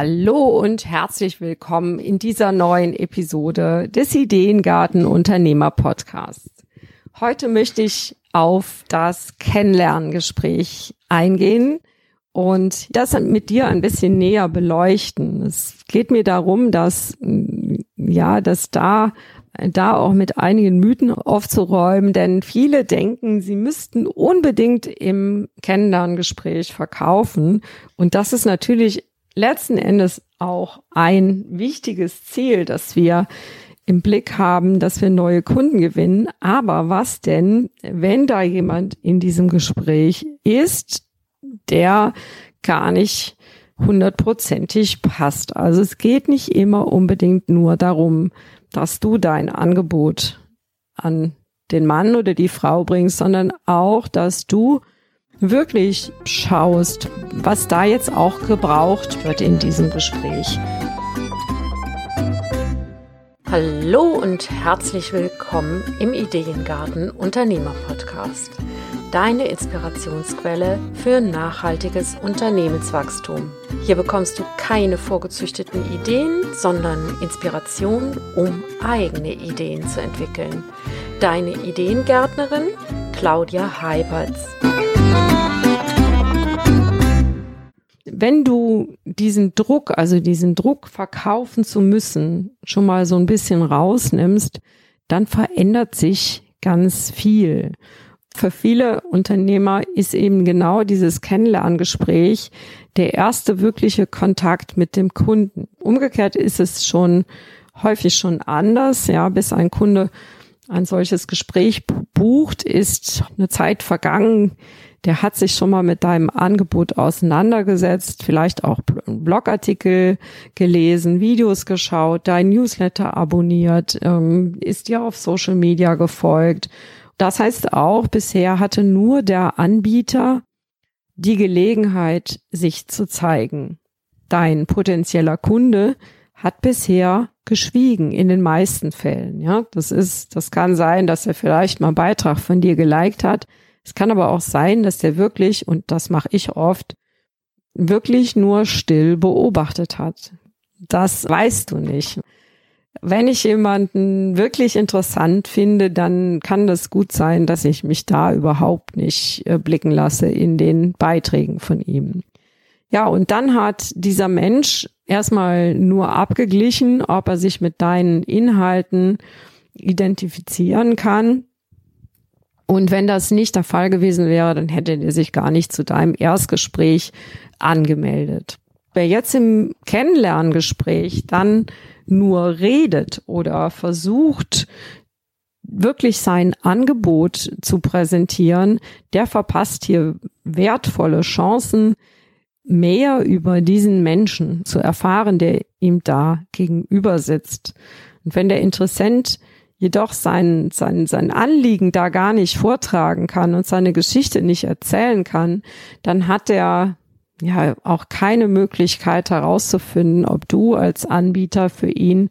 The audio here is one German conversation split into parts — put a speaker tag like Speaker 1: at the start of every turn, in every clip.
Speaker 1: Hallo und herzlich willkommen in dieser neuen Episode des Ideengarten Unternehmer Podcasts. Heute möchte ich auf das Kennenlerngespräch eingehen und das mit dir ein bisschen näher beleuchten. Es geht mir darum, dass, ja, dass da da auch mit einigen Mythen aufzuräumen, denn viele denken, sie müssten unbedingt im Kennenlerngespräch verkaufen. Und das ist natürlich letzten Endes auch ein wichtiges Ziel, dass wir im Blick haben, dass wir neue Kunden gewinnen. Aber was denn, wenn da jemand in diesem Gespräch ist, der gar nicht hundertprozentig passt? Also es geht nicht immer unbedingt nur darum, dass du dein Angebot an den Mann oder die Frau bringst, sondern auch, dass du wirklich schaust, was da jetzt auch gebraucht wird in diesem Gespräch. Hallo und herzlich willkommen im Ideengarten Unternehmer Podcast. Deine Inspirationsquelle für nachhaltiges Unternehmenswachstum. Hier bekommst du keine vorgezüchteten Ideen, sondern Inspiration, um eigene Ideen zu entwickeln. Deine Ideengärtnerin Claudia Heiberts. Wenn du diesen Druck, also diesen Druck verkaufen zu müssen, schon mal so ein bisschen rausnimmst, dann verändert sich ganz viel. Für viele Unternehmer ist eben genau dieses Kennenlerngespräch der erste wirkliche Kontakt mit dem Kunden. Umgekehrt ist es schon häufig schon anders, ja, bis ein Kunde ein solches Gespräch bucht, ist eine Zeit vergangen, der hat sich schon mal mit deinem Angebot auseinandergesetzt, vielleicht auch Blogartikel gelesen, Videos geschaut, dein Newsletter abonniert, ähm, ist dir auf Social Media gefolgt. Das heißt auch, bisher hatte nur der Anbieter die Gelegenheit, sich zu zeigen. Dein potenzieller Kunde hat bisher geschwiegen in den meisten Fällen. Ja, das ist, das kann sein, dass er vielleicht mal einen Beitrag von dir geliked hat, es kann aber auch sein, dass der wirklich, und das mache ich oft, wirklich nur still beobachtet hat. Das weißt du nicht. Wenn ich jemanden wirklich interessant finde, dann kann das gut sein, dass ich mich da überhaupt nicht äh, blicken lasse in den Beiträgen von ihm. Ja, und dann hat dieser Mensch erstmal nur abgeglichen, ob er sich mit deinen Inhalten identifizieren kann und wenn das nicht der Fall gewesen wäre, dann hätte er sich gar nicht zu deinem Erstgespräch angemeldet. Wer jetzt im Kennenlerngespräch dann nur redet oder versucht, wirklich sein Angebot zu präsentieren, der verpasst hier wertvolle Chancen, mehr über diesen Menschen zu erfahren, der ihm da gegenüber sitzt. Und wenn der Interessent jedoch sein, sein, sein Anliegen da gar nicht vortragen kann und seine Geschichte nicht erzählen kann, dann hat er ja auch keine Möglichkeit herauszufinden, ob du als Anbieter für ihn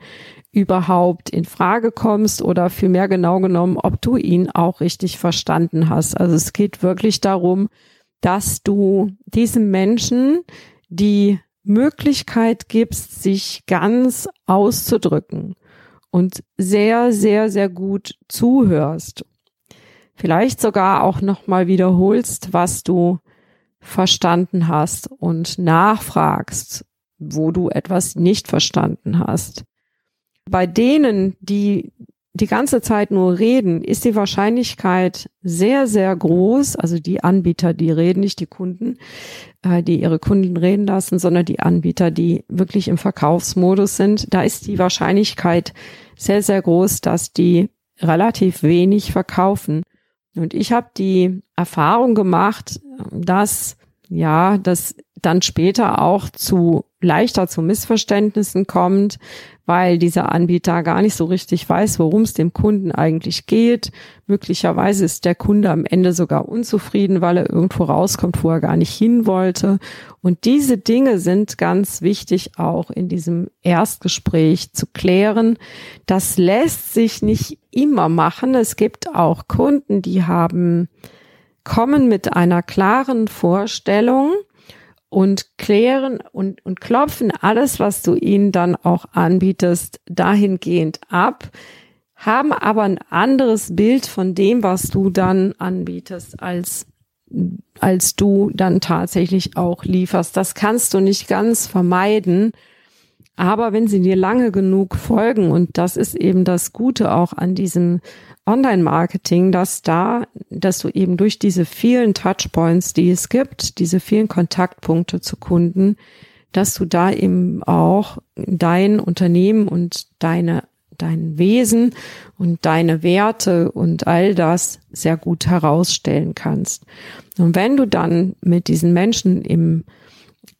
Speaker 1: überhaupt in Frage kommst oder vielmehr genau genommen, ob du ihn auch richtig verstanden hast. Also es geht wirklich darum, dass du diesem Menschen die Möglichkeit gibst, sich ganz auszudrücken und sehr, sehr, sehr gut zuhörst. Vielleicht sogar auch nochmal wiederholst, was du verstanden hast und nachfragst, wo du etwas nicht verstanden hast. Bei denen, die die ganze Zeit nur reden, ist die Wahrscheinlichkeit sehr, sehr groß, also die Anbieter, die reden, nicht die Kunden, äh, die ihre Kunden reden lassen, sondern die Anbieter, die wirklich im Verkaufsmodus sind, da ist die Wahrscheinlichkeit sehr, sehr groß, dass die relativ wenig verkaufen. Und ich habe die Erfahrung gemacht, dass ja, das dann später auch zu leichter zu Missverständnissen kommt, weil dieser Anbieter gar nicht so richtig weiß, worum es dem Kunden eigentlich geht. Möglicherweise ist der Kunde am Ende sogar unzufrieden, weil er irgendwo rauskommt, wo er gar nicht hin wollte. Und diese Dinge sind ganz wichtig auch in diesem Erstgespräch zu klären. Das lässt sich nicht immer machen. Es gibt auch Kunden, die haben kommen mit einer klaren Vorstellung und klären und, und klopfen alles, was du ihnen dann auch anbietest, dahingehend ab, haben aber ein anderes Bild von dem, was du dann anbietest, als, als du dann tatsächlich auch lieferst. Das kannst du nicht ganz vermeiden. Aber wenn sie dir lange genug folgen, und das ist eben das Gute auch an diesem Online-Marketing, dass da, dass du eben durch diese vielen Touchpoints, die es gibt, diese vielen Kontaktpunkte zu Kunden, dass du da eben auch dein Unternehmen und deine dein Wesen und deine Werte und all das sehr gut herausstellen kannst. Und wenn du dann mit diesen Menschen im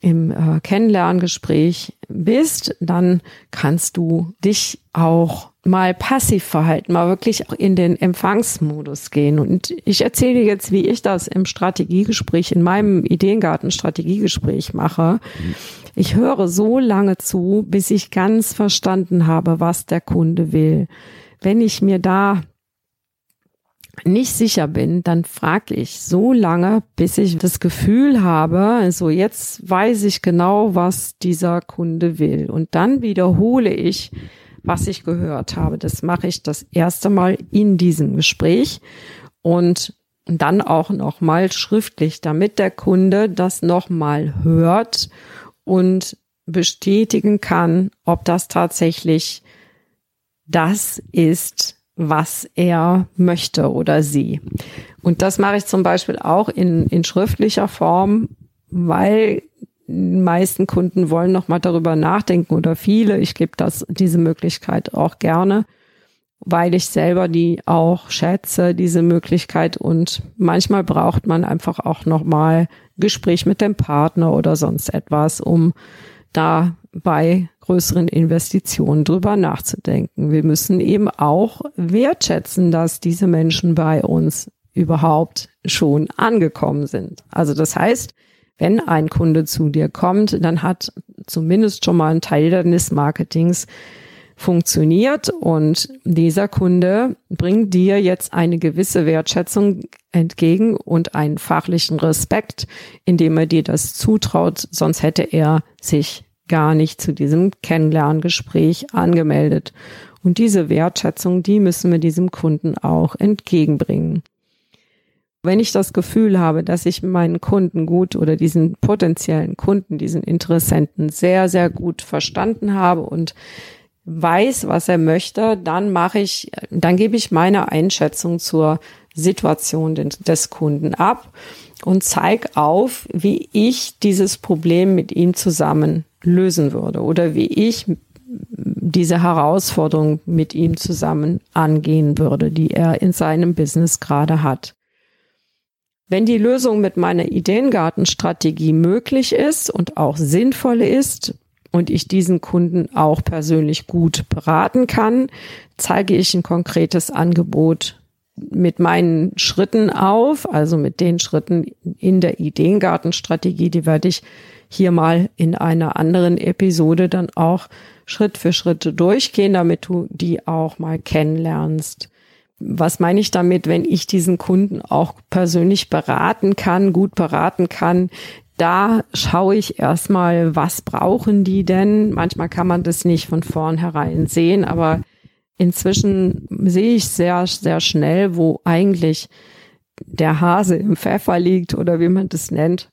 Speaker 1: im äh, Kennenlerngespräch bist, dann kannst du dich auch mal passiv verhalten, mal wirklich auch in den Empfangsmodus gehen. Und ich erzähle jetzt, wie ich das im Strategiegespräch, in meinem Ideengarten-Strategiegespräch mache. Ich höre so lange zu, bis ich ganz verstanden habe, was der Kunde will. Wenn ich mir da nicht sicher bin, dann frage ich so lange, bis ich das Gefühl habe, also jetzt weiß ich genau, was dieser Kunde will. Und dann wiederhole ich, was ich gehört habe. Das mache ich das erste Mal in diesem Gespräch und dann auch nochmal schriftlich, damit der Kunde das nochmal hört und bestätigen kann, ob das tatsächlich das ist, was er möchte oder sie. Und das mache ich zum Beispiel auch in, in schriftlicher Form, weil meisten Kunden wollen noch mal darüber nachdenken oder viele. Ich gebe das, diese Möglichkeit auch gerne, weil ich selber die auch schätze, diese Möglichkeit. Und manchmal braucht man einfach auch noch mal Gespräch mit dem Partner oder sonst etwas, um da bei größeren Investitionen drüber nachzudenken. Wir müssen eben auch wertschätzen, dass diese Menschen bei uns überhaupt schon angekommen sind. Also das heißt, wenn ein Kunde zu dir kommt, dann hat zumindest schon mal ein Teil deines Marketings funktioniert und dieser Kunde bringt dir jetzt eine gewisse Wertschätzung entgegen und einen fachlichen Respekt, indem er dir das zutraut, sonst hätte er sich gar nicht zu diesem Kennenlerngespräch angemeldet. Und diese Wertschätzung, die müssen wir diesem Kunden auch entgegenbringen. Wenn ich das Gefühl habe, dass ich meinen Kunden gut oder diesen potenziellen Kunden, diesen Interessenten sehr, sehr gut verstanden habe und weiß, was er möchte, dann mache ich, dann gebe ich meine Einschätzung zur Situation des Kunden ab und zeige auf, wie ich dieses Problem mit ihm zusammen lösen würde oder wie ich diese Herausforderung mit ihm zusammen angehen würde, die er in seinem Business gerade hat. Wenn die Lösung mit meiner Ideengartenstrategie möglich ist und auch sinnvoll ist und ich diesen Kunden auch persönlich gut beraten kann, zeige ich ein konkretes Angebot mit meinen Schritten auf, also mit den Schritten in der Ideengartenstrategie, die werde ich hier mal in einer anderen Episode dann auch Schritt für Schritt durchgehen, damit du die auch mal kennenlernst. Was meine ich damit, wenn ich diesen Kunden auch persönlich beraten kann, gut beraten kann? Da schaue ich erstmal, was brauchen die denn? Manchmal kann man das nicht von vornherein sehen, aber inzwischen sehe ich sehr, sehr schnell, wo eigentlich der Hase im Pfeffer liegt oder wie man das nennt.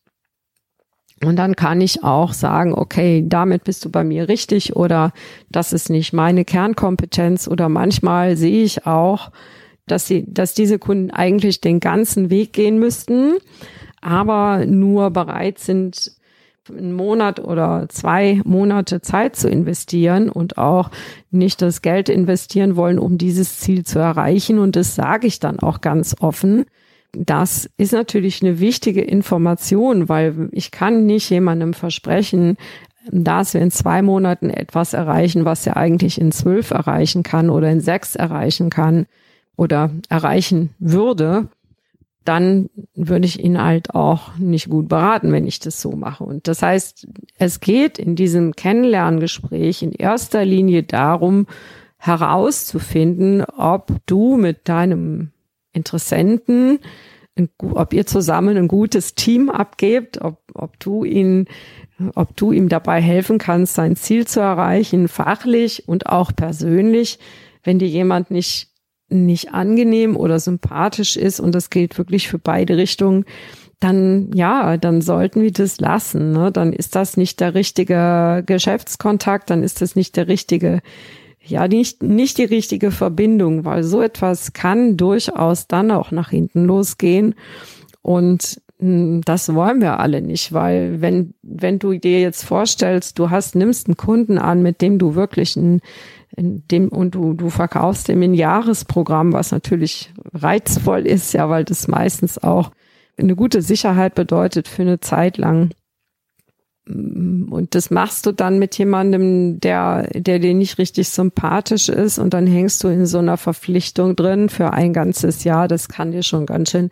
Speaker 1: Und dann kann ich auch sagen, okay, damit bist du bei mir richtig oder das ist nicht meine Kernkompetenz oder manchmal sehe ich auch, dass sie, dass diese Kunden eigentlich den ganzen Weg gehen müssten, aber nur bereit sind, einen Monat oder zwei Monate Zeit zu investieren und auch nicht das Geld investieren wollen, um dieses Ziel zu erreichen. Und das sage ich dann auch ganz offen das ist natürlich eine wichtige Information, weil ich kann nicht jemandem versprechen, dass wir in zwei Monaten etwas erreichen, was er eigentlich in zwölf erreichen kann oder in sechs erreichen kann oder erreichen würde, dann würde ich ihn halt auch nicht gut beraten, wenn ich das so mache. Und das heißt, es geht in diesem Kennenlerngespräch in erster Linie darum, herauszufinden, ob du mit deinem Interessenten ob ihr zusammen ein gutes Team abgebt, ob, ob du ihn, ob du ihm dabei helfen kannst, sein Ziel zu erreichen, fachlich und auch persönlich. Wenn dir jemand nicht, nicht angenehm oder sympathisch ist, und das gilt wirklich für beide Richtungen, dann ja, dann sollten wir das lassen. Ne? Dann ist das nicht der richtige Geschäftskontakt, dann ist das nicht der richtige, ja, nicht, nicht die richtige Verbindung, weil so etwas kann durchaus dann auch nach hinten losgehen. Und hm, das wollen wir alle nicht, weil wenn, wenn du dir jetzt vorstellst, du hast, nimmst einen Kunden an, mit dem du wirklich ein, dem, und du, du verkaufst dem ein Jahresprogramm, was natürlich reizvoll ist, ja, weil das meistens auch eine gute Sicherheit bedeutet für eine Zeit lang. Und das machst du dann mit jemandem, der, der dir nicht richtig sympathisch ist und dann hängst du in so einer Verpflichtung drin für ein ganzes Jahr. Das kann dir schon ganz schön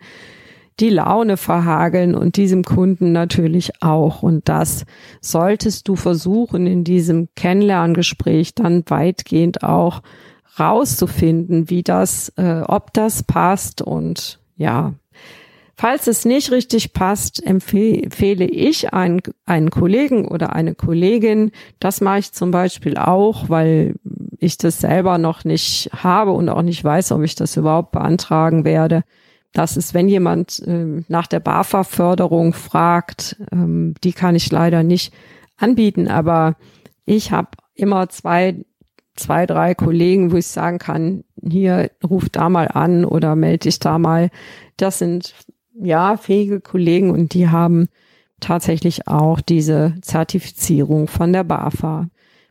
Speaker 1: die Laune verhageln und diesem Kunden natürlich auch. Und das solltest du versuchen, in diesem Kennenlerngespräch dann weitgehend auch rauszufinden, wie das, äh, ob das passt und ja, Falls es nicht richtig passt, empfehle ich einen, einen Kollegen oder eine Kollegin. Das mache ich zum Beispiel auch, weil ich das selber noch nicht habe und auch nicht weiß, ob ich das überhaupt beantragen werde. Das ist, wenn jemand äh, nach der BAFA-Förderung fragt, ähm, die kann ich leider nicht anbieten, aber ich habe immer zwei, zwei, drei Kollegen, wo ich sagen kann, hier ruf da mal an oder melde dich da mal. Das sind ja, fähige Kollegen und die haben tatsächlich auch diese Zertifizierung von der BAFA.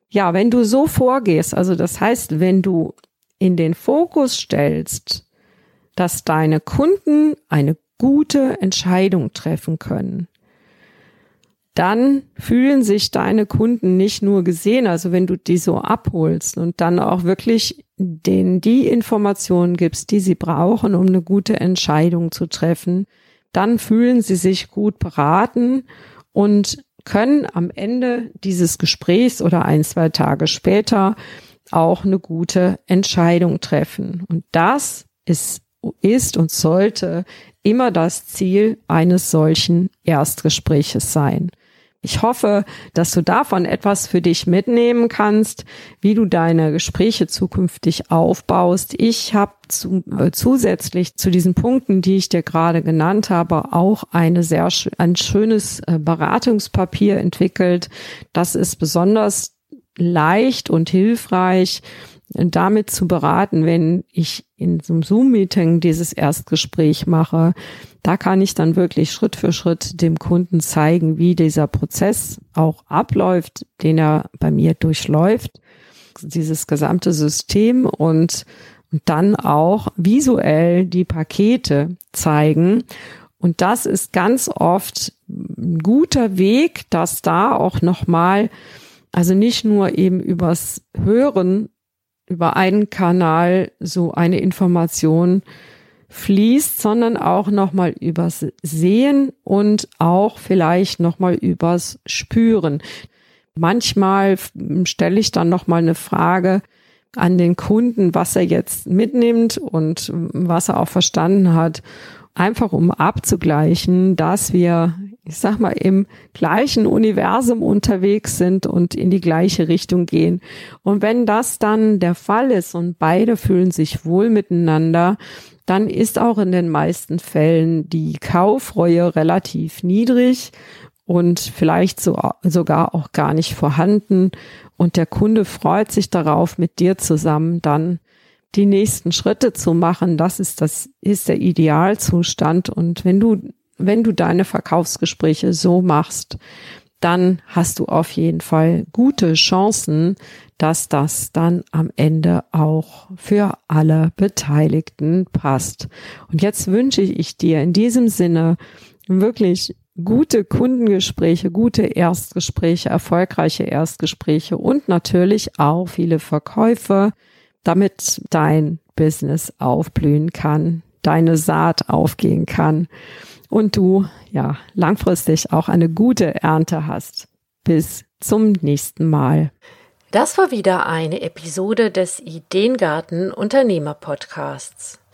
Speaker 1: Ja, wenn du so vorgehst, also das heißt, wenn du in den Fokus stellst, dass deine Kunden eine gute Entscheidung treffen können, dann fühlen sich deine Kunden nicht nur gesehen, also wenn du die so abholst und dann auch wirklich denen die Informationen gibst, die sie brauchen, um eine gute Entscheidung zu treffen, dann fühlen sie sich gut beraten und können am Ende dieses Gesprächs oder ein, zwei Tage später auch eine gute Entscheidung treffen. Und das ist, ist und sollte immer das Ziel eines solchen Erstgespräches sein. Ich hoffe, dass du davon etwas für dich mitnehmen kannst, wie du deine Gespräche zukünftig aufbaust. Ich habe zu, äh, zusätzlich zu diesen Punkten, die ich dir gerade genannt habe, auch eine sehr ein schönes äh, Beratungspapier entwickelt. Das ist besonders leicht und hilfreich damit zu beraten, wenn ich in so einem Zoom-Meeting dieses Erstgespräch mache. Da kann ich dann wirklich Schritt für Schritt dem Kunden zeigen, wie dieser Prozess auch abläuft, den er bei mir durchläuft, dieses gesamte System und, und dann auch visuell die Pakete zeigen. Und das ist ganz oft ein guter Weg, dass da auch nochmal, also nicht nur eben übers Hören über einen Kanal so eine Information fließt, sondern auch nochmal übers Sehen und auch vielleicht nochmal übers Spüren. Manchmal stelle ich dann nochmal eine Frage an den Kunden, was er jetzt mitnimmt und was er auch verstanden hat einfach um abzugleichen, dass wir, ich sag mal, im gleichen Universum unterwegs sind und in die gleiche Richtung gehen. Und wenn das dann der Fall ist und beide fühlen sich wohl miteinander, dann ist auch in den meisten Fällen die Kaufreue relativ niedrig und vielleicht so, sogar auch gar nicht vorhanden. Und der Kunde freut sich darauf, mit dir zusammen dann die nächsten Schritte zu machen, das ist das, ist der Idealzustand. Und wenn du, wenn du deine Verkaufsgespräche so machst, dann hast du auf jeden Fall gute Chancen, dass das dann am Ende auch für alle Beteiligten passt. Und jetzt wünsche ich dir in diesem Sinne wirklich gute Kundengespräche, gute Erstgespräche, erfolgreiche Erstgespräche und natürlich auch viele Verkäufe damit dein Business aufblühen kann, deine Saat aufgehen kann und du ja langfristig auch eine gute Ernte hast. Bis zum nächsten Mal.
Speaker 2: Das war wieder eine Episode des Ideengarten Unternehmer Podcasts.